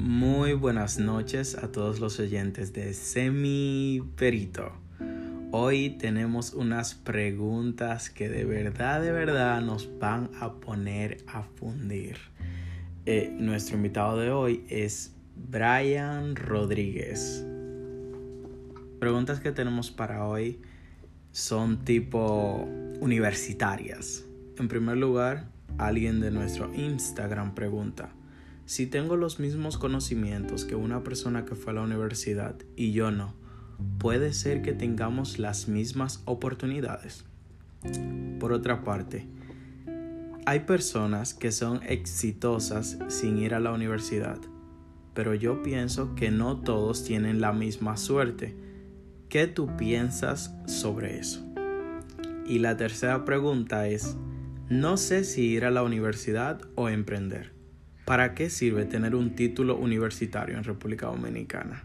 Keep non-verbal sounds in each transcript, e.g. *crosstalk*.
Muy buenas noches a todos los oyentes de Semi Perito. Hoy tenemos unas preguntas que de verdad, de verdad nos van a poner a fundir. Eh, nuestro invitado de hoy es Brian Rodríguez. Preguntas que tenemos para hoy son tipo universitarias. En primer lugar, alguien de nuestro Instagram pregunta, si tengo los mismos conocimientos que una persona que fue a la universidad y yo no, ¿puede ser que tengamos las mismas oportunidades? Por otra parte, hay personas que son exitosas sin ir a la universidad, pero yo pienso que no todos tienen la misma suerte. ¿Qué tú piensas sobre eso? Y la tercera pregunta es, no sé si ir a la universidad o emprender. ¿Para qué sirve tener un título universitario en República Dominicana?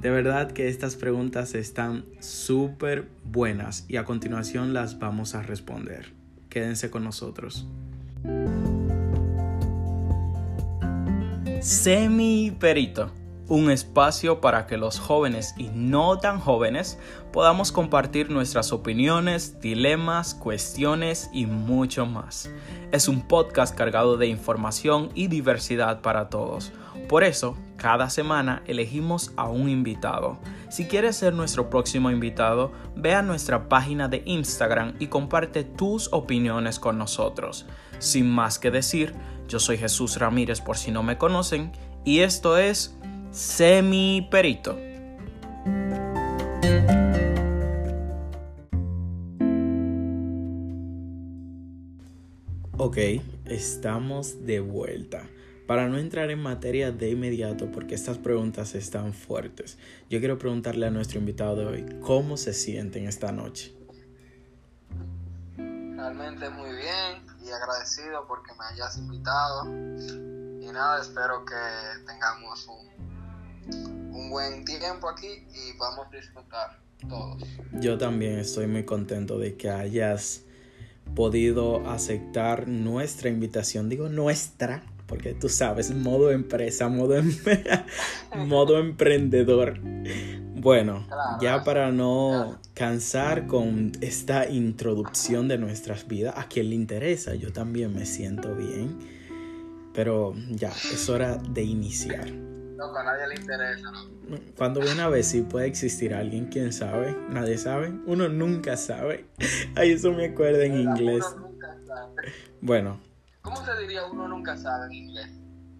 De verdad que estas preguntas están súper buenas y a continuación las vamos a responder. Quédense con nosotros. Semi Perito un espacio para que los jóvenes y no tan jóvenes podamos compartir nuestras opiniones, dilemas, cuestiones y mucho más. Es un podcast cargado de información y diversidad para todos. Por eso, cada semana elegimos a un invitado. Si quieres ser nuestro próximo invitado, ve a nuestra página de Instagram y comparte tus opiniones con nosotros. Sin más que decir, yo soy Jesús Ramírez por si no me conocen y esto es Semi Perito. Ok, estamos de vuelta. Para no entrar en materia de inmediato, porque estas preguntas están fuertes, yo quiero preguntarle a nuestro invitado de hoy cómo se sienten esta noche. Realmente muy bien y agradecido porque me hayas invitado. Y nada, espero que tengamos un un buen tiempo aquí y vamos a disfrutar todos. Yo también estoy muy contento de que hayas podido aceptar nuestra invitación. Digo nuestra, porque tú sabes, modo empresa, modo, em *laughs* modo emprendedor. Bueno, ya para no cansar con esta introducción de nuestras vidas, a quien le interesa, yo también me siento bien. Pero ya, es hora de iniciar. No, a nadie le interesa, Cuando viene a ver si puede existir alguien, quién sabe, nadie sabe, uno nunca sabe. *laughs* Ay, eso me acuerda en inglés. Uno nunca sabe. Bueno. ¿Cómo se diría uno nunca sabe en inglés?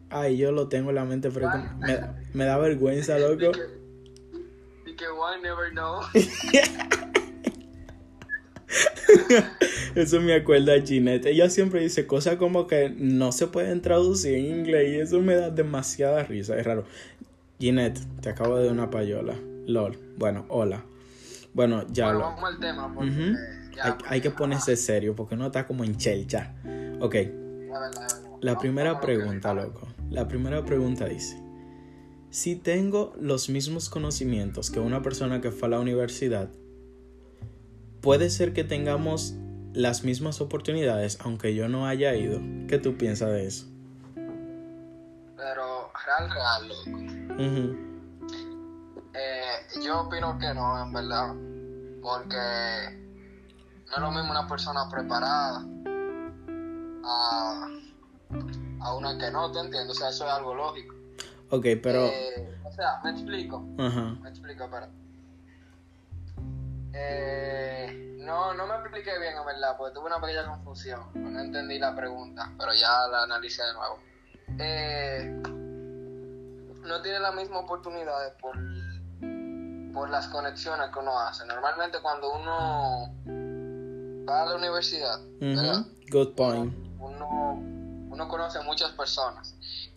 Ay, yo lo tengo en la mente, pero me, me da vergüenza, loco. Y que one never know. *laughs* *laughs* eso me acuerda a Ginette. Ella siempre dice cosas como que no se pueden traducir en inglés y eso me da demasiada risa. Es raro. Ginette, te acabo de dar una payola. LOL. Bueno, hola. Bueno, ya lo. Vamos al tema. hay, que ponerse serio porque no está como en chelcha. Ok. La primera pregunta, loco. La primera pregunta dice: Si tengo los mismos conocimientos que una persona que fue a la universidad, puede ser que tengamos las mismas oportunidades aunque yo no haya ido. ¿Qué tú piensas de eso? Pero real, real, loco. Eh, yo opino que no, en verdad. Porque no es lo mismo una persona preparada a, a una que no, ¿te entiendes? O sea, eso es algo lógico. Ok, pero... Eh, o sea, me explico. Me explico, pero... Eh, no, no me expliqué bien, en verdad, porque tuve una pequeña confusión. No entendí la pregunta, pero ya la analicé de nuevo. Eh, no tiene las mismas oportunidades por, por las conexiones que uno hace. Normalmente cuando uno va a la universidad, Good point. Uno, uno conoce muchas personas.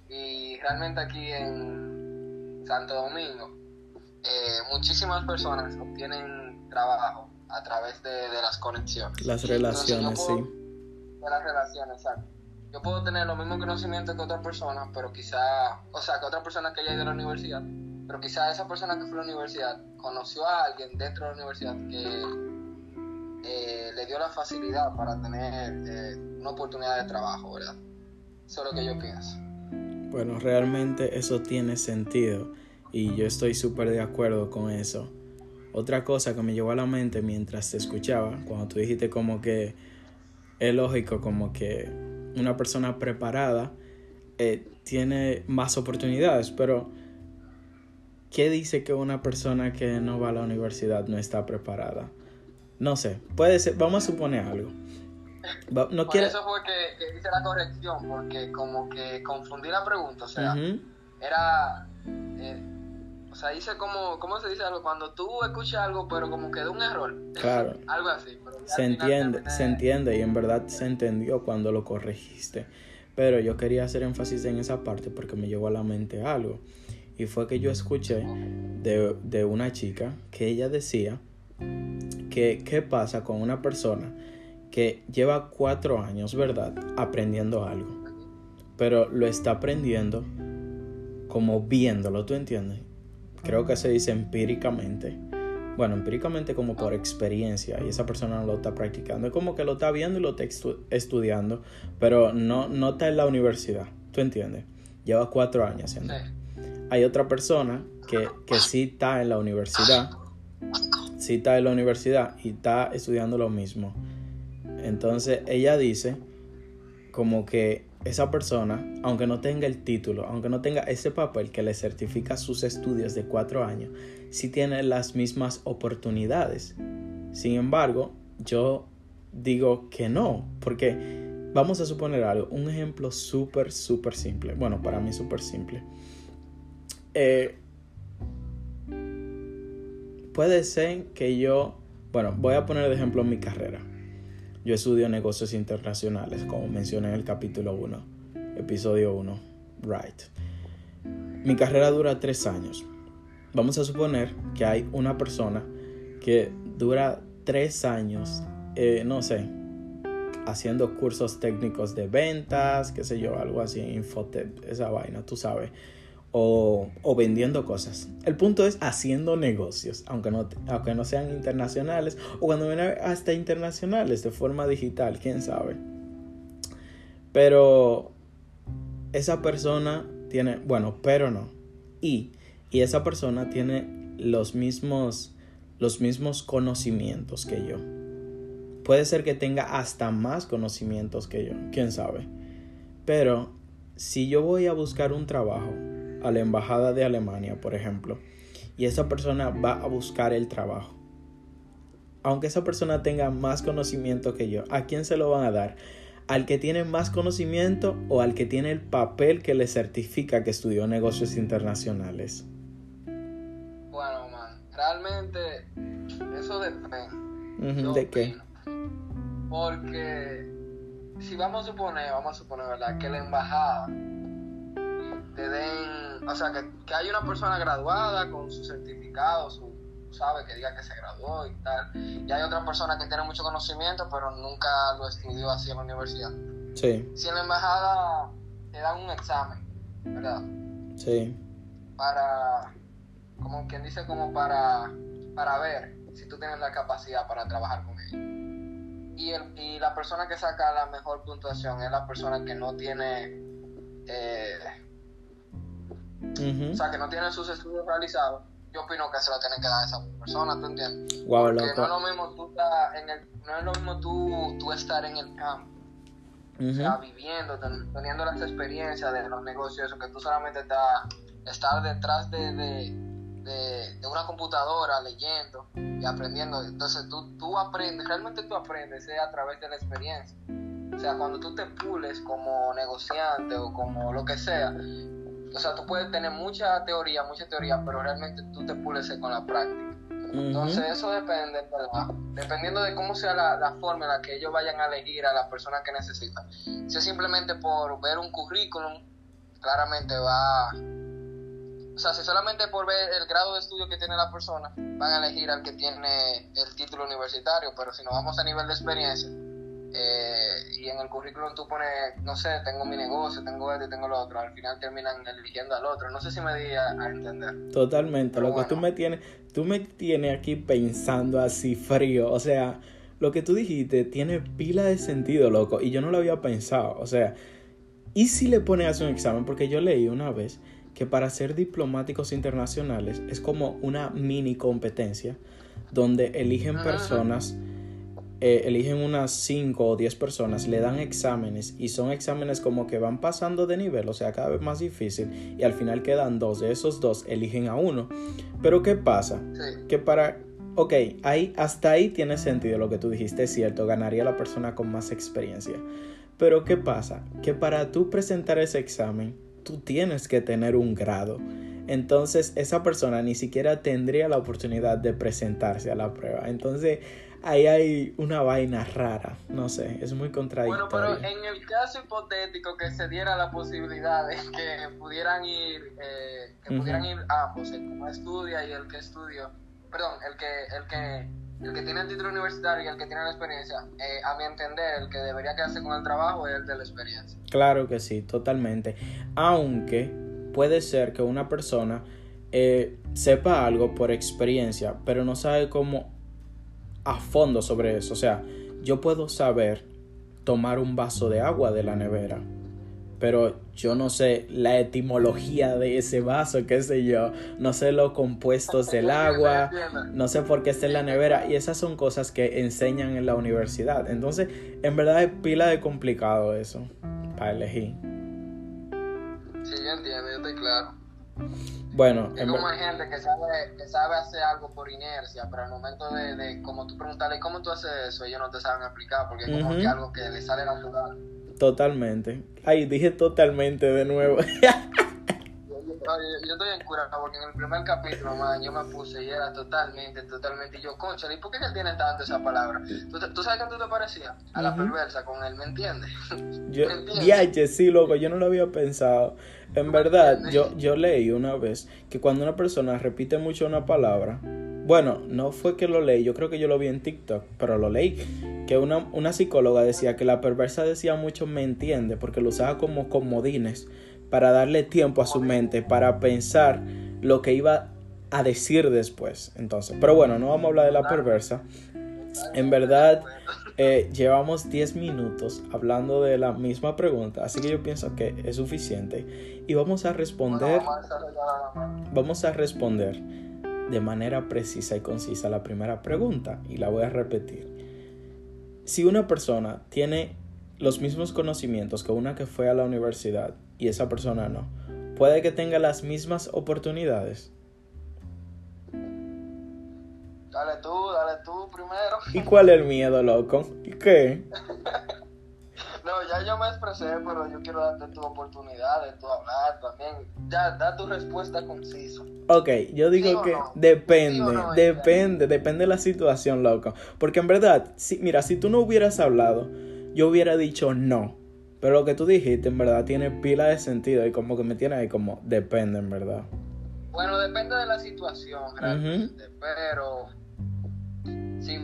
Y realmente aquí en Santo Domingo, eh, muchísimas personas obtienen trabajo a través de, las conexiones. Las relaciones, sí. De las relaciones, exacto. Yo puedo tener los mismos conocimientos que otra persona, pero quizá, o sea, que otra persona que haya ido a la universidad, pero quizá esa persona que fue a la universidad conoció a alguien dentro de la universidad que eh, le dio la facilidad para tener eh, una oportunidad de trabajo, ¿verdad? Eso es lo que yo pienso. Bueno, realmente eso tiene sentido y yo estoy súper de acuerdo con eso. Otra cosa que me llegó a la mente mientras te escuchaba, cuando tú dijiste como que es lógico como que una persona preparada eh, tiene más oportunidades, pero ¿qué dice que una persona que no va a la universidad no está preparada? No sé, puede ser, vamos a suponer algo. no Por eso fue que, hice la corrección, porque como que confundí la pregunta, o sea, era... Eh, o sea, dice como, ¿cómo se dice algo? Cuando tú escuchas algo, pero como que de un error. Claro. algo así. se entiende, se entiende y en verdad se entendió cuando lo corregiste. Pero yo quería hacer énfasis en esa parte porque me llegó a la mente algo. Y fue que yo escuché de, de una chica que ella decía que qué pasa con una persona que lleva cuatro años, ¿verdad? Aprendiendo algo. Pero lo está aprendiendo como viéndolo, ¿tú entiendes? Creo que se dice empíricamente. Bueno, empíricamente como por experiencia y esa persona no lo está practicando. Es como que lo está viendo y lo está estudiando, pero no, no está en la universidad. ¿Tú entiendes? Lleva cuatro años haciendo. Hay otra persona que, que sí está en la universidad. Sí está en la universidad y está estudiando lo mismo. Entonces ella dice como que esa persona, aunque no tenga el título, aunque no tenga ese papel que le certifica sus estudios de cuatro años, sí tiene las mismas oportunidades. Sin embargo, yo digo que no, porque vamos a suponer algo, un ejemplo súper, súper simple. Bueno, para mí súper simple. Eh, puede ser que yo, bueno, voy a poner de ejemplo mi carrera. Yo estudio negocios internacionales, como mencioné en el capítulo 1, episodio 1, right. Mi carrera dura tres años. Vamos a suponer que hay una persona que dura tres años, eh, no sé, haciendo cursos técnicos de ventas, qué sé yo, algo así, Infotep, esa vaina, tú sabes o, vendiendo cosas. El punto es haciendo negocios, aunque no, aunque no sean internacionales o cuando vienen hasta internacionales de forma digital, quién sabe. Pero esa persona tiene, bueno, pero no. Y, y esa persona tiene los mismos, los mismos conocimientos que yo. Puede ser que tenga hasta más conocimientos que yo, quién sabe. Pero si yo voy a buscar un trabajo a la embajada de Alemania, por ejemplo, y esa persona va a buscar el trabajo. Aunque esa persona tenga más conocimiento que yo, ¿a quién se lo van a dar? ¿Al que tiene más conocimiento o al que tiene el papel que le certifica que estudió negocios internacionales? Bueno, man, realmente eso depende. ¿De qué? Porque si vamos a suponer, vamos a suponer, ¿verdad? Que la embajada te den, o sea, que, que hay una persona graduada con su certificado, su, sabe, que diga que se graduó y tal, y hay otra persona que tiene mucho conocimiento, pero nunca lo estudió así en la universidad. Sí. Si en la embajada te dan un examen, ¿verdad? Sí. Para, como quien dice, como para, para ver si tú tienes la capacidad para trabajar con ellos. Y, el, y la persona que saca la mejor puntuación es la persona que no tiene eh, o sea, que no tienen sus estudios realizados, yo opino que se lo tienen que dar a esa persona, ¿tú entiendes? Porque no es lo mismo tú estar en el, no es lo mismo tú, tú estar en el campo, o sea, viviendo, teniendo las experiencias de los negocios, eso que tú solamente estás, estar detrás de, de, de, una computadora leyendo y aprendiendo. Entonces tú, tú aprendes, realmente tú aprendes eh, a través de la experiencia. O sea, cuando tú te pules como negociante o como lo que sea, o sea, tú puedes tener mucha teoría, mucha teoría, pero realmente tú te pules con la práctica. Entonces eso depende, ¿verdad? Dependiendo de cómo sea la, forma en la que ellos vayan a elegir a la persona que necesitan. Si es simplemente por ver un currículum, claramente va... O sea, si solamente por ver el grado de estudio que tiene la persona, van a elegir al que tiene el título universitario, pero si nos vamos a nivel de experiencia, eh, y en el currículum tú pones, no sé, tengo mi negocio, tengo esto y tengo lo otro, al final terminan eligiendo al otro. No sé si me di a, entender. Totalmente, lo que tú me tienes, tú me tienes aquí pensando así frío, o sea, lo que tú dijiste tiene pila de sentido, loco, y yo no lo había pensado, o sea, ¿y si le pones a hacer un examen? Porque yo leí una vez que para ser diplomáticos internacionales es como una mini competencia donde eligen personas, eh, eligen unas 5 o 10 personas, le dan exámenes y son exámenes como que van pasando de nivel, o sea, cada vez más difícil y al final quedan dos, de esos dos eligen a uno. Pero ¿qué pasa? Que para... Ok, ahí, hasta ahí tiene sentido lo que tú dijiste, es cierto, ganaría la persona con más experiencia. Pero ¿qué pasa? Que para tú presentar ese examen, tú tienes que tener un grado. Entonces esa persona ni siquiera tendría la oportunidad de presentarse a la prueba. Entonces ahí hay una vaina rara, no sé, es muy contradictorio. Bueno, pero en el caso hipotético que se diera la posibilidad de que pudieran ir, eh, que pudieran ir ambos, el que estudia y el que estudió, perdón, el que, el que el que tiene el título universitario y el que tiene la experiencia, eh, a mi entender, el que debería quedarse con el trabajo es el de la experiencia. Claro que sí, totalmente. Aunque puede ser que una persona eh, sepa algo por experiencia, pero no sabe cómo a fondo sobre eso. O sea, yo puedo saber tomar un vaso de agua de la nevera, pero yo no sé la etimología de ese vaso, qué sé yo, no sé los compuestos del agua, no sé por qué está en la nevera y esas son cosas que enseñan en la universidad. Entonces, en verdad es pila de complicado eso para elegir. Sí, yo entiendo, yo estoy claro. Bueno, es como hay gente que sabe, que sabe hacer algo por inercia, pero al momento de, de como tú preguntarle cómo tú haces eso, ellos no te saben explicar porque es como que algo que le sale natural. Totalmente. Ay, dije totalmente de nuevo. *laughs* yo, estoy en cura porque en el primer capítulo, man, yo me puse y era totalmente, totalmente. Y yo, concha, ¿y por qué él tiene tanto esa palabra? ¿Tú, sabes qué tú te parecías? A la perversa con él, ¿me entiendes? *laughs* Yo, sí, loco, yo no lo había pensado. En verdad, yo, yo leí una vez que cuando una persona repite mucho una palabra, bueno, no fue que lo leí, yo creo que yo lo vi en TikTok, pero lo leí. Que una, una psicóloga decía que la perversa decía mucho me entiende, porque lo usaba como comodines para darle tiempo a su mente, para pensar lo que iba a decir después. Entonces, pero bueno, no vamos a hablar de la perversa. En verdad, eh, llevamos 10 minutos hablando de la misma pregunta, así que yo pienso que es suficiente. Y vamos a responder. Vamos a responder de manera precisa y concisa la primera pregunta y la voy a repetir. Si una persona tiene los mismos conocimientos que una que fue a la universidad y esa persona no, puede que tenga las mismas oportunidades. Dale tú, dale tú primero. *laughs* ¿Y cuál es el miedo, loco? ¿Y qué? *laughs* No, ya yo me expresé, pero yo quiero darte tu oportunidad de tu hablar también. Ya, da tu respuesta concisa. Ok, yo digo que depende, depende, depende de la situación, loco. Porque en verdad, si, mira, si tú no hubieras hablado, yo hubiera dicho no. Pero lo que tú dijiste, en verdad, tiene pila de sentido y como que me tiene ahí como depende, en verdad. Bueno, depende de la situación, realmente. Pero si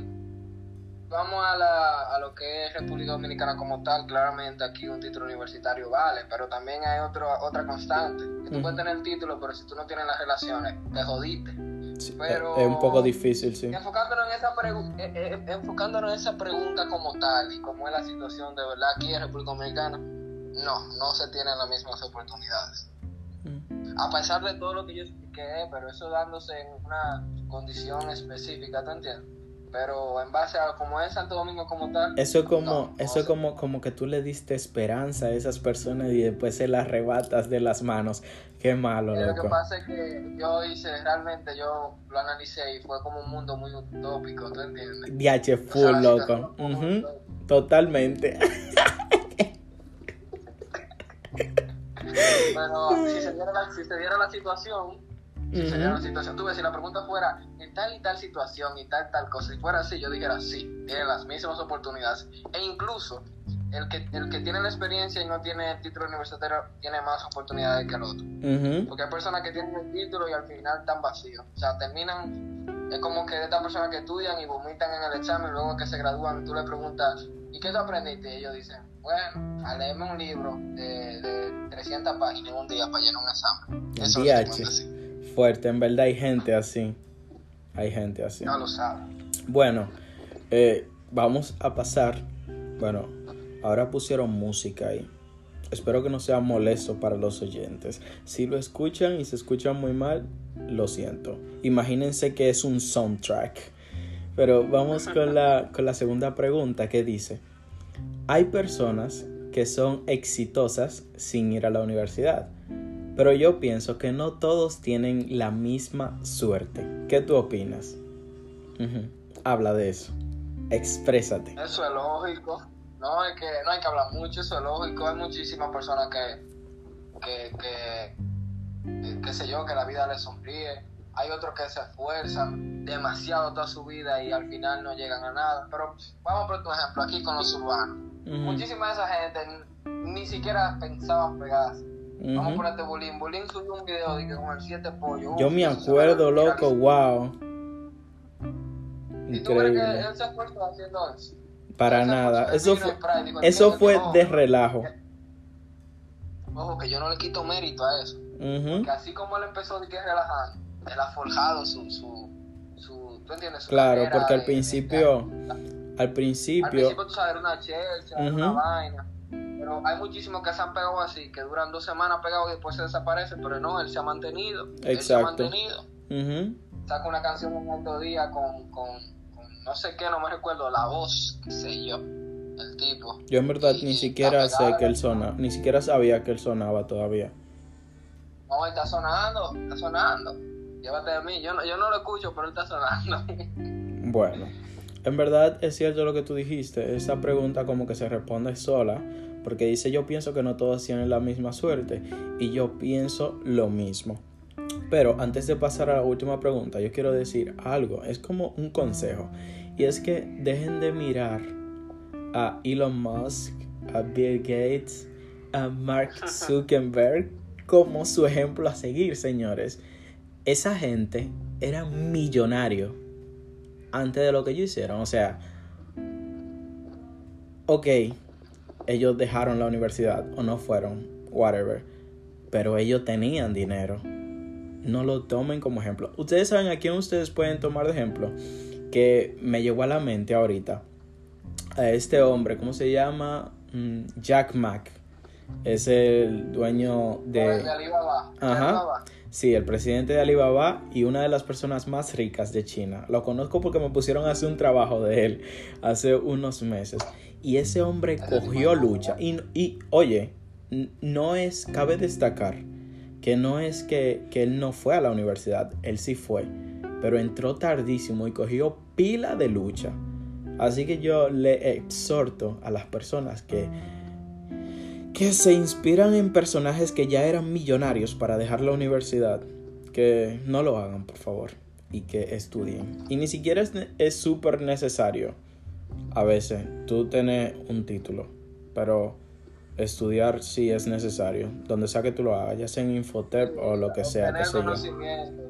vamos a, la, a lo que es República Dominicana como tal, claramente aquí un título universitario vale, pero también hay otro, otra constante, que tú puedes tener el título, pero si tú no tienes las relaciones, te jodiste. pero, es un poco difícil, sí. Esa eh, eh, enfocándonos en esa pregunta como tal y cómo es la situación de verdad aquí en República Dominicana, no, no se tienen las mismas oportunidades. A pesar de todo lo que yo expliqué, pero eso dándose en una condición específica, ¿te entiendes? Pero en base a como es Santo Domingo como tal. Eso es como, eso es como, como que tú le diste esperanza a esas personas y después se las arrebatas de las manos. Qué malo, Lo que pasa es que yo hice, realmente yo lo analicé y fue como un mundo muy utópico, ¿tú entiendes? Diache full, loco. Totalmente. *laughs* Pero si se diera la, si se diera la situación, si sería una situación, tú ves, si la pregunta fuera en tal y tal situación y tal tal cosa, si fuera así, yo dijera sí, tiene las mismas oportunidades. E incluso el que, el que tiene la experiencia y no tiene el título universitario tiene más oportunidades que el otro. Porque hay personas que tienen el título y al final están vacíos. O sea, terminan, es como que de estas personas que estudian y vomitan en el examen, luego que se gradúan, tú le preguntas, ¿y qué tú aprendiste? Y ellos dicen, bueno, a leerme un libro de, de 300 páginas un día para llenar un examen. Eso es lo fuerte, en verdad hay gente así. Hay gente así. No lo sabe. Bueno, eh, vamos a pasar. Bueno, ahora pusieron música ahí. espero que no sea molesto para los oyentes. Si lo escuchan y se escuchan muy mal, lo siento. Imagínense que es un soundtrack. Pero vamos *laughs* con la, con la segunda pregunta que dice, hay personas que son exitosas sin ir a la universidad, pero yo pienso que no todos tienen la misma suerte. ¿Qué tú opinas? Habla de eso. Exprésate. Eso es lógico. No, es que no hay que hablar mucho, eso es lógico. Hay muchísimas personas que, que, que, qué sé yo, que la vida les sonríe. Hay otros que se esfuerzan demasiado toda su vida y al final no llegan a nada. Pero vamos a poner un ejemplo aquí con los urbanos. Muchísima de esa gente ni siquiera pensaban pegarse. Vamos a ponerte Bulín. Bulín subió un video de que con el 7 pollo. Yo me acuerdo, loco, wow. ¿Y tú crees que él se esfuerza haciendo eso? Para nada. Eso fue, eso fue de relajo. Ojo, que yo no le quito mérito a eso. Porque así como él empezó de que relajando, él ha forjado su, su, su ¿tú entiendes? claro, porque al principio, al principio... Al principio tú sabes, una Chelsea, una vaina. Pero hay muchísimos que se han pegado así, que duran dos semanas pegados y después se desaparecen, pero no, él se ha mantenido. Exacto. Él se ha mantenido. Saca una canción un alto día con, con, no sé qué, no me recuerdo, la voz, qué sé yo, el tipo. Yo en verdad ni siquiera sé que él sonaba, ni siquiera sabía que él sonaba todavía. No, él está sonando, está sonando. Llévate de mí, yo no, yo no lo escucho, pero él está sonando. *laughs* bueno, en verdad es cierto lo que tú dijiste, esa pregunta como que se responde sola porque dice yo pienso que no todos tienen la misma suerte y yo pienso lo mismo. Pero antes de pasar a la última pregunta, yo quiero decir algo, es como un consejo, y es que dejen de mirar a Elon Musk, a Bill Gates, a Mark *laughs* Zuckerberg como su ejemplo a seguir, señores. Esa gente era millonario antes de lo que ellos hicieron, o sea, ok, ellos dejaron la universidad o no fueron, whatever. Pero ellos tenían dinero. No lo tomen como ejemplo. Ustedes saben a quién ustedes pueden tomar de ejemplo. Que me llegó a la mente ahorita. A este hombre, ¿cómo se llama? Mm, Jack Mack. Es el dueño de... de Alibaba. Ajá. Sí, el presidente de Alibaba y una de las personas más ricas de China. Lo conozco porque me pusieron a hacer un trabajo de él hace unos meses. Y ese hombre cogió lucha. Y, y oye, no es, cabe destacar que no es que, que él no fue a la universidad, él sí fue, pero entró tardísimo y cogió pila de lucha. Así que yo le exhorto a las personas que, que se inspiran en personajes que ya eran millonarios para dejar la universidad, que no lo hagan, por favor, y que estudien. Y ni siquiera es súper necesario a veces tú tienes un título, pero estudiar sí es necesario. Donde sea que tú lo hagas, ya sea en Infotep o lo que sea. Tener conocimiento.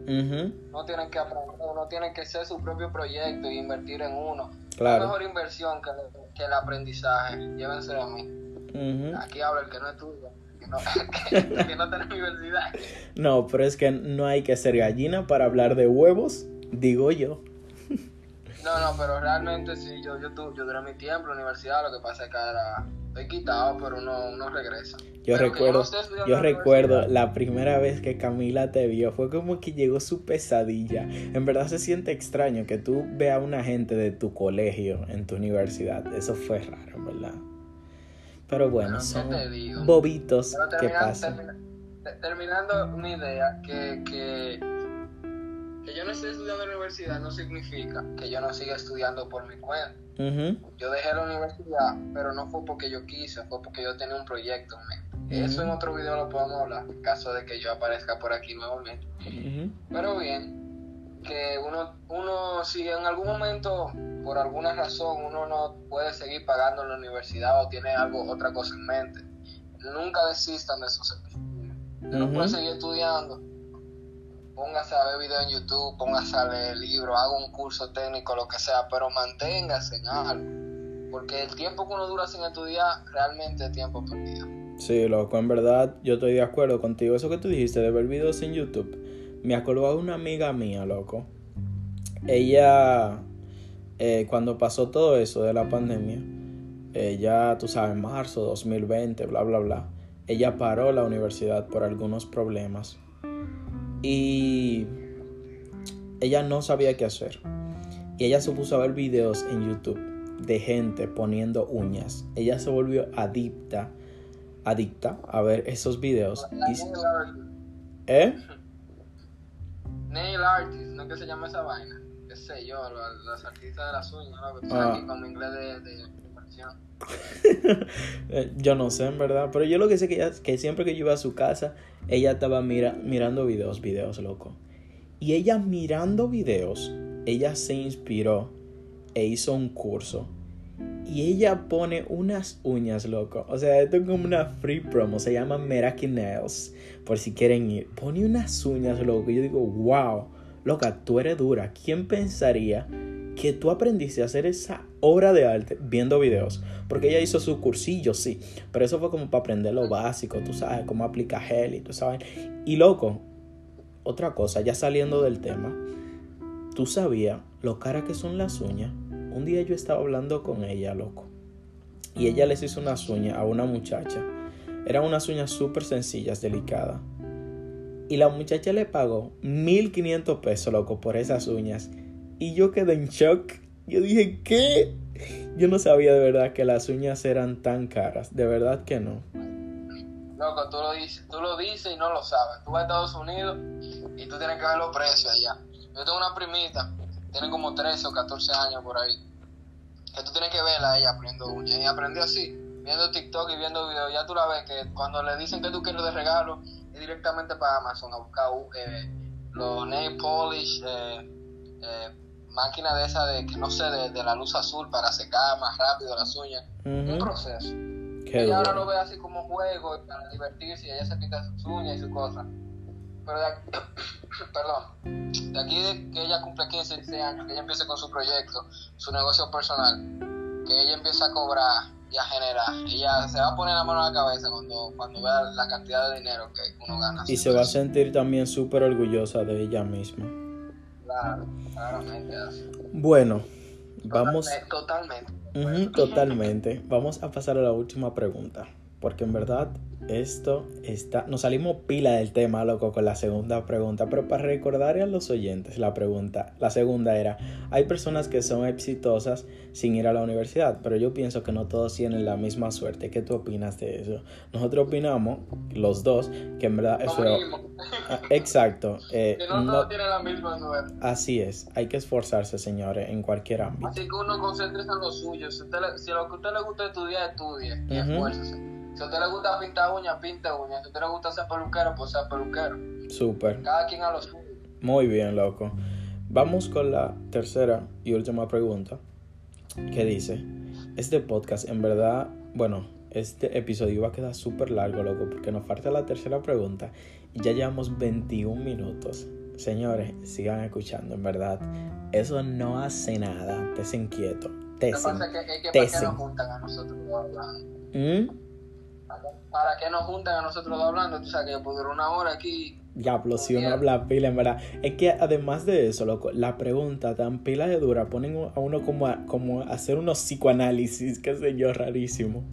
No tienen que aprender, uno tiene que hacer su propio proyecto y invertir en uno. La mejor inversión que, que, el aprendizaje. Llévense a mí. Aquí habla el que no estudia. Que no, *laughs* que, no tiene universidad. No, pero es que no hay que ser gallina para hablar de huevos, digo yo. No, no, pero realmente sí, yo, yo, yo duré mi tiempo en la universidad, lo que pasa es que ahora estoy quitado, pero uno, uno regresa. Yo recuerdo, yo, recuerdo la primera vez que Camila te vio, fue como que llegó su pesadilla. En verdad se siente extraño que tú veas a una gente de tu colegio en tu universidad. Eso fue raro, ¿verdad? Pero bueno, son bobitos que pasan. terminando mi idea, que, que que yo no esté estudiando en la universidad no significa que yo no siga estudiando por mi cuenta. Yo dejé la universidad, pero no fue porque yo quise, fue porque yo tenía un proyecto en mente. Eso en otro video lo podemos hablar, en caso de que yo aparezca por aquí nuevamente. Pero bien, que uno, uno, si en algún momento, por alguna razón, uno no puede seguir pagando en la universidad o tiene algo, otra cosa en mente, nunca desistan de sus estudios. Uno puede seguir estudiando póngase a ver videos en YouTube, póngase a leer libros, haga un curso técnico, lo que sea, pero manténgase en algo. Porque el tiempo que uno dura sin estudiar realmente es tiempo perdido. Sí, loco, en verdad yo estoy de acuerdo contigo. Eso que tú dijiste de ver videos en YouTube, me acordó a una amiga mía, loco. Ella, eh, cuando pasó todo eso de la pandemia, ella, tú sabes, marzo 2020, bla, bla, bla, ella paró la universidad por algunos problemas y ella no sabía qué hacer. Y ella se puso a ver videos en YouTube de gente poniendo uñas. Ella se volvió adicta, adicta a ver esos videos. ¿Eh? *laughs* Nail artist, ¿no que se llama esa vaina? Qué sé yo, las artistas de las uñas, ¿no? Ah. Aquí inglés de, de *laughs* yo no sé, en verdad. Pero yo lo que sé que, que siempre que yo iba a su casa, ella estaba mira, mirando videos, videos, loco. Y ella mirando videos, ella se inspiró e hizo un curso. Y ella pone unas uñas, loco. O sea, esto es como una free promo. Se llama Meraki Nails. Por si quieren ir. Pone unas uñas, loco. Y yo digo, wow. Loca, tú eres dura. ¿Quién pensaría que tú aprendiste a hacer esa obra de arte viendo videos. Porque ella hizo su cursillo, sí. Pero eso fue como para aprender lo básico, tú sabes, cómo aplica gel y tú sabes. Y loco, otra cosa, ya saliendo del tema, tú sabías lo cara que son las uñas. Un día yo estaba hablando con ella, loco. Y ella les hizo unas uñas a una muchacha. Eran unas uñas súper sencillas, delicadas. Y la muchacha le pagó 1500 pesos, loco, por esas uñas. Y yo quedé en shock. Yo dije, ¿qué? Yo no sabía de verdad que las uñas eran tan caras. De verdad que no. Loco, tú lo dices, tú lo dices y no lo sabes. Tú vas a Estados Unidos y tú tienes que ver los precios allá. Yo tengo una primita, tiene como 13 o 14 años por ahí. Que tú tienes que verla ella aprendiendo uñas. Y aprendió así, viendo TikTok y viendo videos. Ya tú la ves que cuando le dicen que tú quieres de regalo, es directamente para Amazon a buscar eh, los nail polish, eh, eh, máquina de esa de que no sé, de, la luz azul para secar más rápido las uñas. Un proceso. y ahora lo ve así como juego para divertirse y ella se pinta sus uñas y sus cosas. Pero de aquí, *coughs* perdón, de aquí de que ella cumple 15, 16 años, que ella empiece con su proyecto, su negocio personal, que ella empieza a cobrar y a generar, ella se va a poner la mano a la cabeza cuando, cuando vea la cantidad de dinero que uno gana. Y se va a sentir también súper orgullosa de ella misma. Bueno, vamos. Totalmente. totalmente. Vamos a pasar a la última pregunta. Porque en verdad esto está, nos salimos pila del tema, loco, con la segunda pregunta, pero para recordar a los oyentes la pregunta, la segunda era, hay personas que son exitosas sin ir a la universidad, pero yo pienso que no todos tienen la misma suerte. ¿Qué tú opinas de eso? Nosotros opinamos, los dos, que en verdad eso es... Ah, exacto. *laughs* Eh, que no, todos tienen la misma suerte. Así es, hay que esforzarse, señores, en cualquier ámbito. Así que uno concentre en lo suyo, si, si lo que a usted le gusta estudiar, estudie y esfuércese. Si a usted le gusta pintar uñas, pinta uñas. Si a usted le gusta ser peluquero, pues sea peluquero. Súper. Cada quien a lo suyo. Muy bien, loco. Vamos con la tercera y última pregunta. ¿Qué dice? Este podcast, en verdad, bueno, este episodio va a quedar súper largo, loco, porque nos falta la tercera pregunta y ya llevamos 21 minutos. Señores, sigan escuchando, en verdad. Eso no hace nada. Te inquieto. Te Lo que pasa es que, es que nos juntan a nosotros ¿Mm? ¿Para qué nos juntan a nosotros hablando? Tú sabes que yo puedo durar una hora aquí. Ya, si uno habla pila, en verdad. Es que además de eso, loco, la pregunta tan pila de dura ponen a uno como a, como hacer unos psicoanálisis, qué sé yo, rarísimo.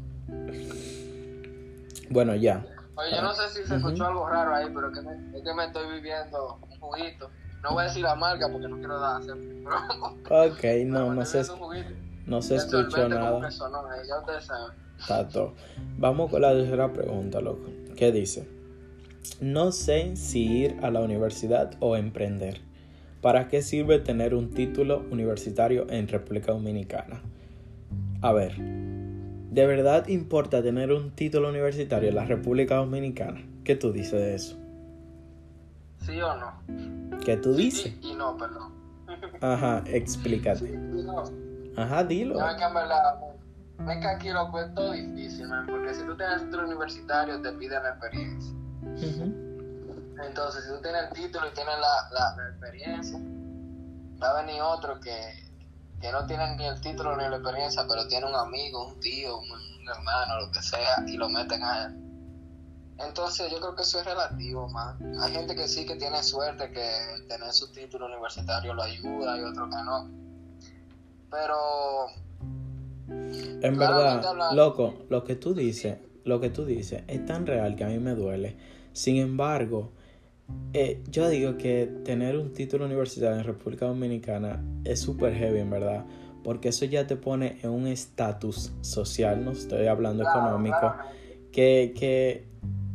Bueno, ya. Oye, yo no sé si se escuchó algo raro ahí, pero que es que me estoy viviendo un juguito. No voy a decir la marca porque no quiero dar hacer *laughs* Ok, no, no se, no se escuchó nada. ya ustedes saben. Tato. Vamos con la tercera pregunta, loco. ¿Qué dice? No sé si ir a la universidad o emprender. ¿Para qué sirve tener un título universitario en República Dominicana? A ver, ¿de verdad importa tener un título universitario en la República Dominicana? ¿Qué tú dices de eso? ¿Sí o no? ¿Qué tú dices? y no, perdón. Ajá, explícate. Ajá, dilo. Es que aquí lo cuento difícil, porque si tú tienes título universitario te piden la experiencia. Entonces, si tú tienes el título y tienes la, la, experiencia, va a venir otro que, que, no tiene ni el título ni la experiencia, pero tiene un amigo, un tío, un, hermano, lo que sea, y lo meten a él. Entonces, yo creo que eso es relativo, más. Hay gente que sí que tiene suerte que tener su título universitario lo ayuda y otro que no. Pero en verdad, loco, lo que tú dices, lo que tú dices es tan real que a mí me duele. Sin embargo, eh, yo digo que tener un título universitario en República Dominicana es súper heavy, en verdad. Porque eso ya te pone en un estatus social, no estoy hablando económico, que, que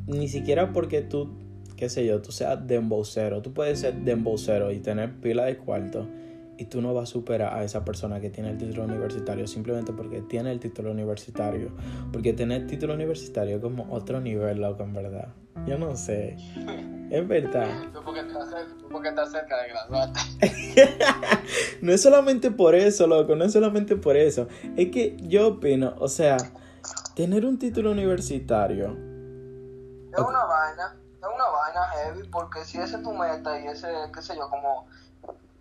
ni siquiera porque tú, qué sé yo, tú seas dembocero, tú puedes ser dembocero y tener pila de cuarto y tú no vas a superar a esa persona que tiene el título universitario simplemente porque tiene el título universitario. Porque tener título universitario es como otro nivel, loco, en verdad. Yo no sé. Es verdad. *laughs* Tú porque estás, cerca de graduarte. *laughs* no es solamente por eso, loco, no es solamente por eso. Es que yo opino, o sea, tener un título universitario. Es una vaina, es una vaina heavy, porque si ese es tu meta y ese, qué sé yo, como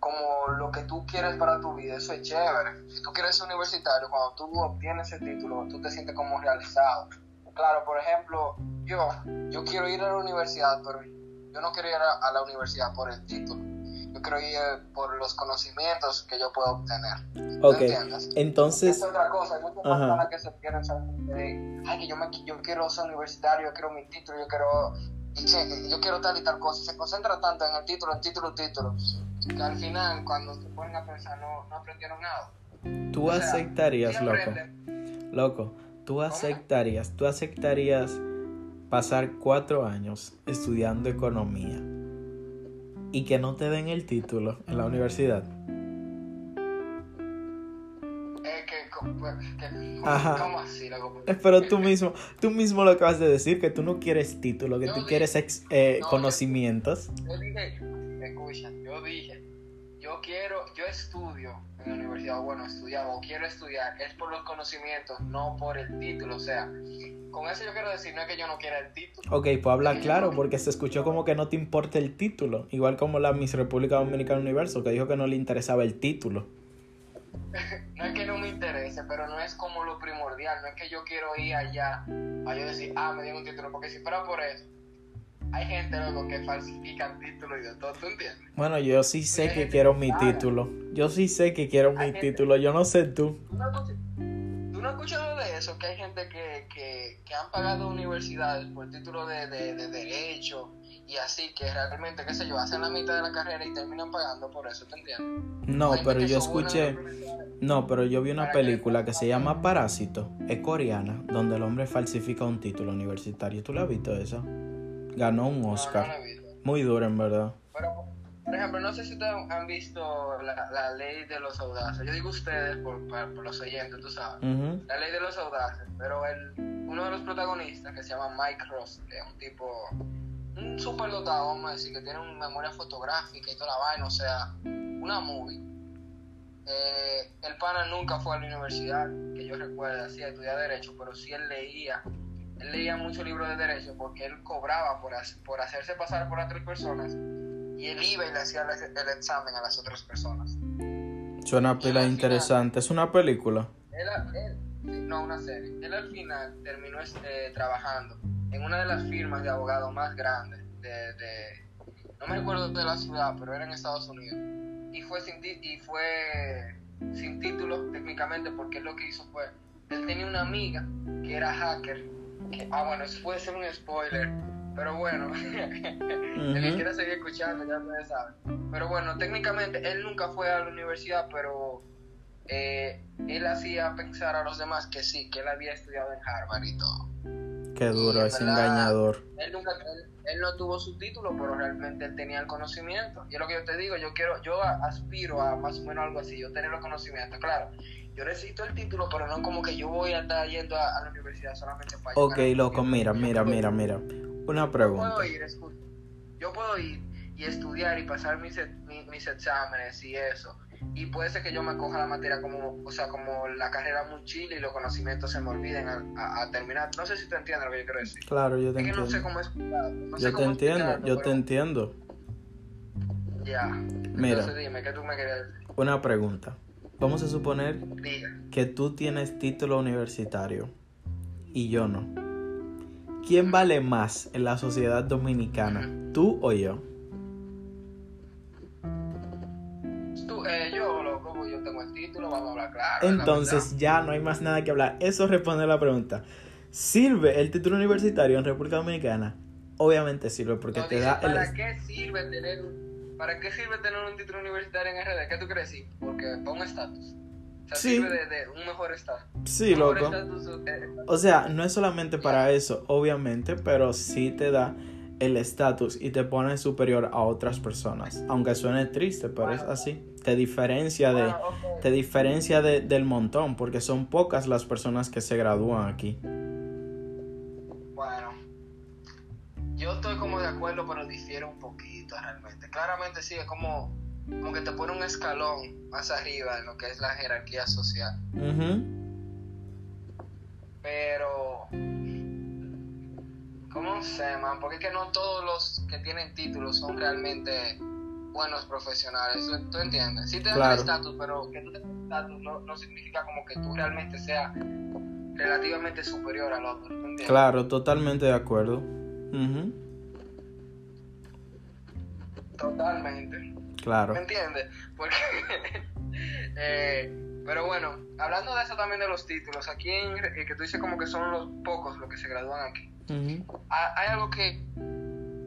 como lo que tú quieres para tu vida, eso es chévere. Si tú quieres ser universitario, cuando tú obtienes ese título, tú te sientes como realizado. Claro, por ejemplo, yo, yo quiero ir a la universidad, pero yo no quiero ir a, la universidad por el título. Yo quiero ir por los conocimientos que yo puedo obtener. Ok, entonces... Es otra cosa, hay muchas personas que se quieren saber, ay, que yo, me, yo quiero ser universitario, yo quiero mi título, yo quiero yo quiero tal y tal cosa, se concentra tanto en el título, en título, título, que al final, cuando se ponen a pensar, no, no aprendieron nada. Tú aceptarías, loco. Loco, tú aceptarías, tú aceptarías pasar cuatro años estudiando economía y que no te den el título en la universidad. Ajá. ¿Cómo así, Pero tú mismo, tú mismo lo acabas de decir, que tú no quieres título, que tú quieres eh, conocimientos. Yo dije, escucha, yo dije, yo quiero, yo estudio en la universidad, bueno, estudiaba o quiero estudiar, es por los conocimientos, no por el título, o sea, con eso yo quiero decir, no es que yo no quiera el título. Ok, pues habla claro, porque se escuchó como que no te importa el título, igual como la Miss República Dominicana Universo, que dijo que no le interesaba el título. *laughs* no es que no me interese, pero no es como lo primordial, no es que yo quiero ir allá a yo decir, ah, me dieron un título, porque si fuera por eso, hay gente luego que falsifica títulos y de todo, ¿tú entiendes? Bueno, yo sí sé que quiero mi título, yo sí sé que quiero mi título, yo no sé tú. ¿Tú no, has escuchado de eso? Que hay gente que, que, que han pagado universidades por título de, de, de derecho y así que realmente, qué sé yo, hacen la mitad de la carrera y terminan pagando por eso, ¿te entiendes? No, pero yo escuché, no, pero yo vi una película que se llama Parásito, es coreana, donde el hombre falsifica un título universitario. ¿Tú la has visto esa? Ganó un Oscar. Muy duro, en verdad. Pero, por ejemplo, no sé si ustedes han visto la, ley de los audaces. Yo digo ustedes por, los oyentes, tú sabes. La ley de los audaces. Pero el, uno de los protagonistas, que se llama Mike Ross, que es un tipo un super dotado, vamos a decir, que tiene una memoria fotográfica y toda la vaina, o sea, una movie. Eh, el pana nunca fue a la universidad, que yo recuerdo, así, a estudiar Derecho, pero sí él leía, él leía muchos libros de Derecho porque él cobraba por, por hacerse pasar por otras personas y él iba y le hacía el, examen a las otras personas. Suena pila interesante, ¿es una película? Él, no, una serie. Él al final terminó este, trabajando en una de las firmas de abogados más grandes de, no me recuerdo de la ciudad, pero era en Estados Unidos. Y fue sin, y fue sin título técnicamente porque él lo que hizo fue, él tenía una amiga que era hacker, ah bueno, eso puede ser un spoiler, pero bueno, *laughs* el que quiera seguir escuchando ya me sabe. Pero bueno, técnicamente él nunca fue a la universidad, pero eh, él hacía pensar a los demás que sí, que él había estudiado en Harvard y todo. Qué duro, es engañador. Él, nunca, él, no tuvo su título, pero realmente él tenía el conocimiento. Y es lo que yo te digo, yo quiero, yo aspiro a más o menos algo así, yo tener el conocimiento, claro. Yo necesito el título, pero no como que yo voy a estar yendo a, la universidad solamente para... Ok, loco, mira, mira, mira, mira. Una pregunta. Yo puedo ir, yo puedo ir y estudiar y pasar mis, mis exámenes y eso y puede ser que yo me coja la materia como, o sea, como la carrera muy chile y los conocimientos se me olviden a, terminar. No sé si te entiendes lo que yo quiero decir. Claro, yo te es entiendo. Que no sé cómo explicarlo. No yo te entiendo, yo te entiendo. Ya. Mira. Entonces dime, ¿qué tú me querías decir? Una pregunta. Vamos a suponer que tú tienes título universitario y yo no. ¿Quién vale más en la sociedad dominicana, tú o yo? título, vamos a hablar claro. Entonces ya no hay más nada que hablar. Eso responde a la pregunta. ¿Sirve el título universitario en República Dominicana? Obviamente sirve porque te da ¿Para el... qué sirve tener ¿Para qué sirve tener un título universitario en RD? ¿Qué tú crees? Sí, porque para un estatus. O sea, sirve de, un mejor estatus. Sí, loco. Eh, o sea, no es solamente para eso, obviamente, pero sí te da el estatus y te pone superior a otras personas. Aunque suene triste, pero es así. Te diferencia de, te diferencia de, del montón, porque son pocas las personas que se gradúan aquí. Estoy como de acuerdo, pero difiere un poquito realmente. Claramente sí, es como, como que te pone un escalón más arriba en lo que es la jerarquía social. Pero ¿Cómo sé, man? Porque es que no todos los que tienen títulos son realmente buenos profesionales. ¿Tú entiendes? Sí te dan el estatus, pero que tú tengas estatus no, significa como que tú realmente seas relativamente superior al otro. entiendes? Claro, totalmente de acuerdo. Totalmente. Claro. ¿Me entiendes? Porque. *laughs* eh, pero bueno, hablando de eso también de los títulos, aquí en, eh, que tú dices como que son los pocos los que se gradúan aquí. Hay algo que,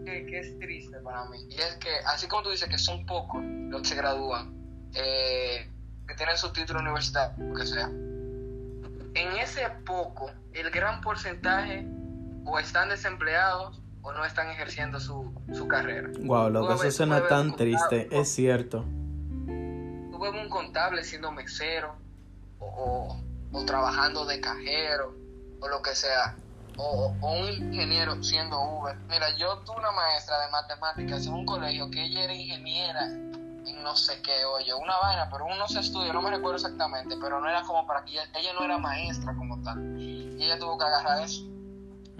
que, es triste para mí, y es que así como tú dices que son pocos los que se gradúan, eh, que tienen su título universitario, lo que sea, en ese poco, el gran porcentaje o están desempleados o no están ejerciendo su, su carrera. Wow, lo que eso suena tan triste, es cierto vemos un contable siendo mesero o, trabajando de cajero o lo que sea, o, un ingeniero siendo Uber. Mira, yo tuve una maestra de matemáticas en un colegio que ella era ingeniera en no sé qué, oye, una vaina, pero uno se estudia, no me recuerdo exactamente, pero no era como para que ella, ella no era maestra como tal. Y ella tuvo que agarrar eso,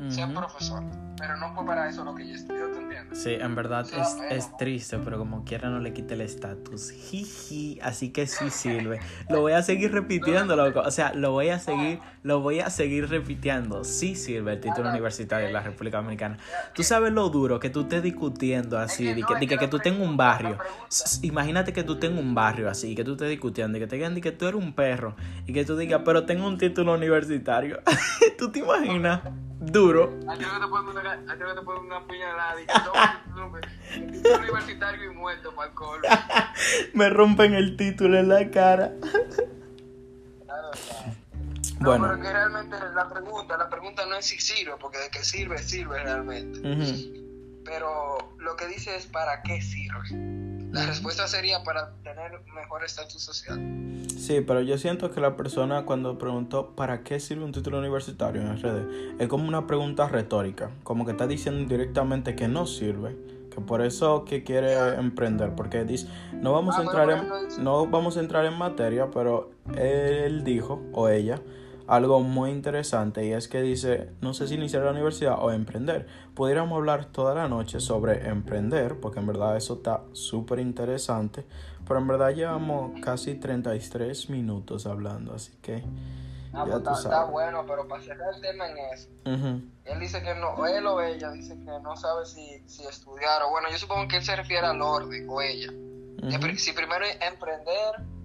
ser profesor pero no fue para eso lo que yo estudió, ¿te entiendes? Sí, en verdad es, es, triste, pero como quiera no le quite el estatus. Jiji, así que sí sirve. Lo voy a seguir repitiendo, *laughs* loco. O sea, lo voy a seguir, lo voy a seguir repitiendo. Sí sirve el título universitario de la República Dominicana. Tú sabes lo duro que tú estés discutiendo así, de que, que, que, tú tengas un barrio. Imagínate que tú tengas un barrio así, que tú estés discutiendo y que te digan que tú eres un perro y que tú digas, pero tengo un título universitario. *laughs* ¿Tú te imaginas? Duro. Y universitario y muerto para. *laughs* Me rompen el título en la cara. Claro, claro. No, bueno. pero que realmente la pregunta, la pregunta no es si sirve, porque de qué sirve, sirve realmente. Pero lo que dice es para qué sirve. La respuesta sería para tener mejor estatus social. Sí, pero yo siento que la persona cuando preguntó ¿para qué sirve un título universitario en RD? Es como una pregunta retórica, como que está diciendo directamente que no sirve, que por eso que quiere emprender, porque dice, no vamos a ah, entrar en no vamos a entrar en materia, pero él dijo o ella algo muy interesante y es que dice, no sé si iniciar la universidad o emprender. Pudiéramos hablar toda la noche sobre emprender, porque en verdad eso está súper interesante, pero en verdad llevamos casi 33 minutos hablando, así que... Ah, ya pues está, bueno, pero para cerrar el tema en eso, él dice que no, él o ella dice que no sabe si, si estudiar, o bueno, yo supongo que él se refiere al orden, o ella. Si primero emprender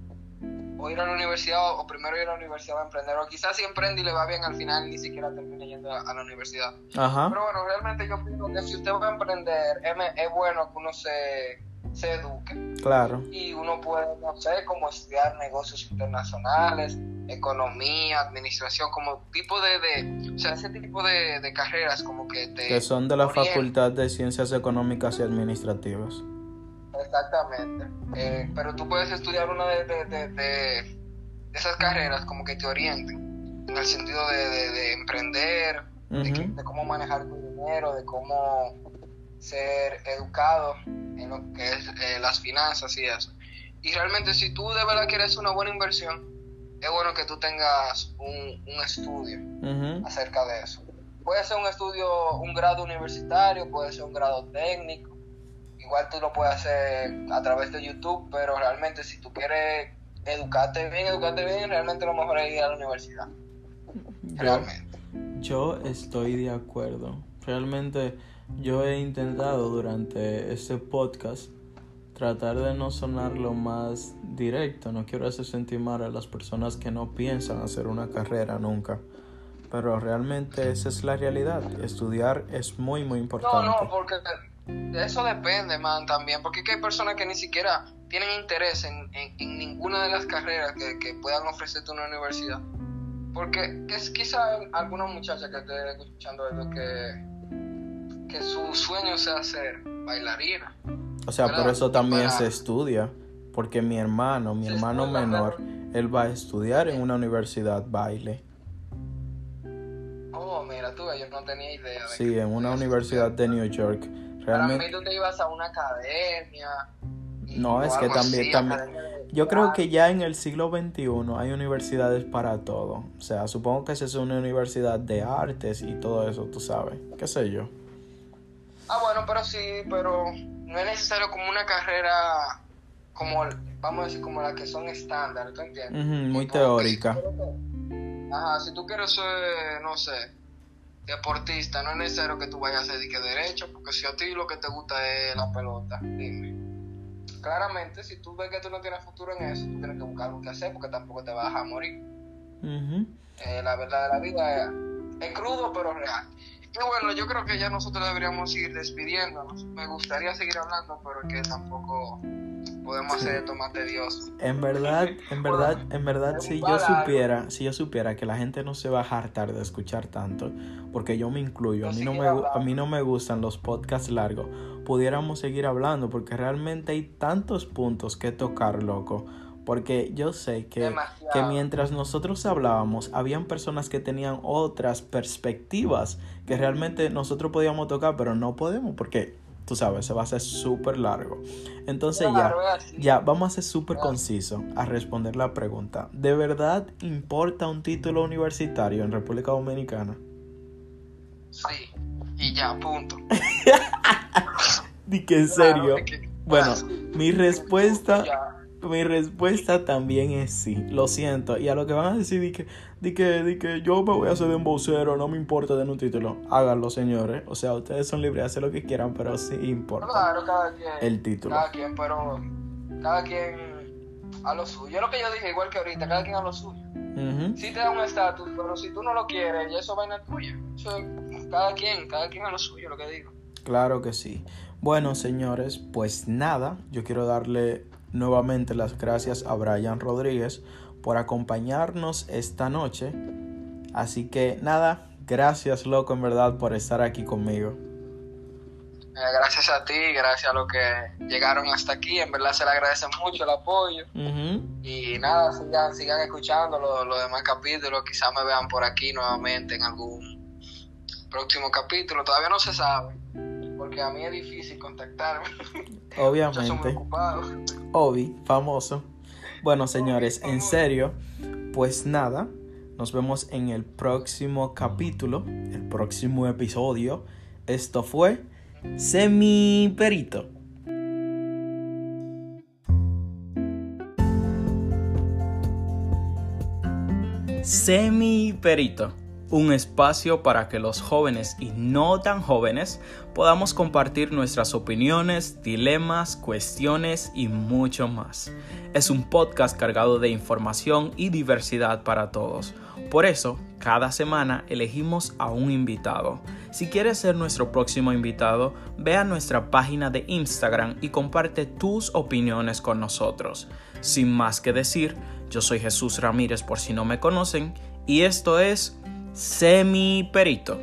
o ir a la universidad o primero ir a la universidad a emprender o quizás si emprende y le va bien al final ni siquiera termina yendo a, la universidad. Pero bueno realmente yo pienso que si usted va a emprender es, bueno que uno se, se eduque. Claro. Y uno puede no sé como estudiar negocios internacionales economía administración como tipo de, de o sea ese tipo de, de carreras como que te que son de la facultad de ciencias económicas y administrativas Exactamente. Eh, pero tú puedes estudiar una de, de, de, esas carreras como que te orienten en el sentido de, emprender, de, cómo manejar tu dinero, de cómo ser educado en lo que es eh, las finanzas y eso. Y realmente si tú de verdad quieres una buena inversión, es bueno que tú tengas un, un estudio acerca de eso. Puede ser un estudio, un grado universitario, puede ser un grado técnico, igual tú lo puedes hacer a través de YouTube, pero realmente si tú quieres educarte bien, educarte bien, realmente lo mejor es ir a la universidad. Realmente. Yo estoy de acuerdo. Realmente yo he intentado durante este podcast tratar de no sonar lo más directo. No quiero hacer sentir mal a las personas que no piensan hacer una carrera nunca. pero realmente esa es la realidad. Estudiar es muy, muy importante. No, no, porque eso depende, man, también, porque hay personas que ni siquiera tienen interés en, en, ninguna de las carreras que, que, puedan ofrecerte una universidad. Porque es quizá alguna muchacha que esté escuchando esto que, que su sueño sea ser bailarina. O sea, por eso también se estudia, porque mi hermano, mi hermano menor, él va a estudiar en una universidad baile. Oh, mira, tú, yo no tenía idea. De sí, en una universidad de New York. Realmente... Para mí tú te ibas a una academia. No, es que también, también yo creo que ya en el siglo XXI hay universidades para todo. O sea, supongo que esa es una universidad de artes y todo eso, tú sabes. ¿Qué sé yo? Ah, bueno, pero sí, pero no es necesario como una carrera como, vamos a decir, como las que son estándar, ¿tú entiendes? muy teórica. Ajá, si tú quieres ser, no sé, deportista, no es necesario que tú vayas a hacer que derecho, porque si a ti lo que te gusta es la pelota, dime. Claramente, si tú ves que tú no tienes futuro en eso, tú tienes que buscar algo que hacer porque tampoco te vas a morir. Eh, la verdad de la vida es, es crudo pero real. Y bueno, yo creo que ya nosotros deberíamos ir despidiéndonos. Me gustaría seguir hablando, pero es que tampoco podemos hacer esto más tedioso. En verdad, *laughs* en verdad, en verdad, si yo supiera, si yo supiera que la gente no se va a hartar de escuchar tanto, porque yo me incluyo, a mí no me, a mí no me gustan los podcasts largos, pudiéramos seguir hablando, porque realmente hay tantos puntos que tocar, loco. Porque yo sé que, que mientras nosotros hablábamos, habían personas que tenían otras perspectivas que realmente nosotros podíamos tocar, pero no podemos porque tú sabes, se va a hacer súper largo. Entonces ya, ya, vamos a ser súper conciso a responder la pregunta. ¿De verdad importa un título universitario en República Dominicana? Sí, y ya, punto. *laughs* Di que en serio. bueno, *laughs* mi respuesta mi respuesta también es sí. Lo siento. Y a lo que van a decir, di que, di que, di que yo me voy a hacer de un vocero, no me importa de un título. Háganlo, señores. O sea, ustedes son libres de hacer lo que quieran, pero sí importa. Claro, cada quien. El título. Cada quien, pero cada quien a lo suyo. Es lo que yo dije, igual que ahorita, cada quien a lo suyo. Si te da un estatus, pero si tú no lo quieres, ya eso va en tuya. Eso, cada quien, cada quien a lo suyo, lo que digo. Claro que sí. Bueno, señores, pues nada, yo quiero darle nuevamente las gracias a Brian Rodríguez por acompañarnos esta noche. Así que nada, gracias loco en verdad por estar aquí conmigo. Eh, gracias a ti, gracias a los que llegaron hasta aquí. En verdad se le agradece mucho el apoyo. Y nada, sigan, sigan escuchando los, demás capítulos. Quizás me vean por aquí nuevamente en algún próximo capítulo. Todavía no se sabe, porque a mí es difícil contactarme. *laughs* Obviamente. Obi, famoso. Bueno, señores, en serio, pues nada, nos vemos en el próximo capítulo, el próximo episodio. Esto fue Semi Perito. Semi Perito un espacio para que los jóvenes y no tan jóvenes podamos compartir nuestras opiniones, dilemas, cuestiones y mucho más. Es un podcast cargado de información y diversidad para todos. Por eso, cada semana elegimos a un invitado. Si quieres ser nuestro próximo invitado, ve a nuestra página de Instagram y comparte tus opiniones con nosotros. Sin más que decir, yo soy Jesús Ramírez por si no me conocen y esto es semiperito.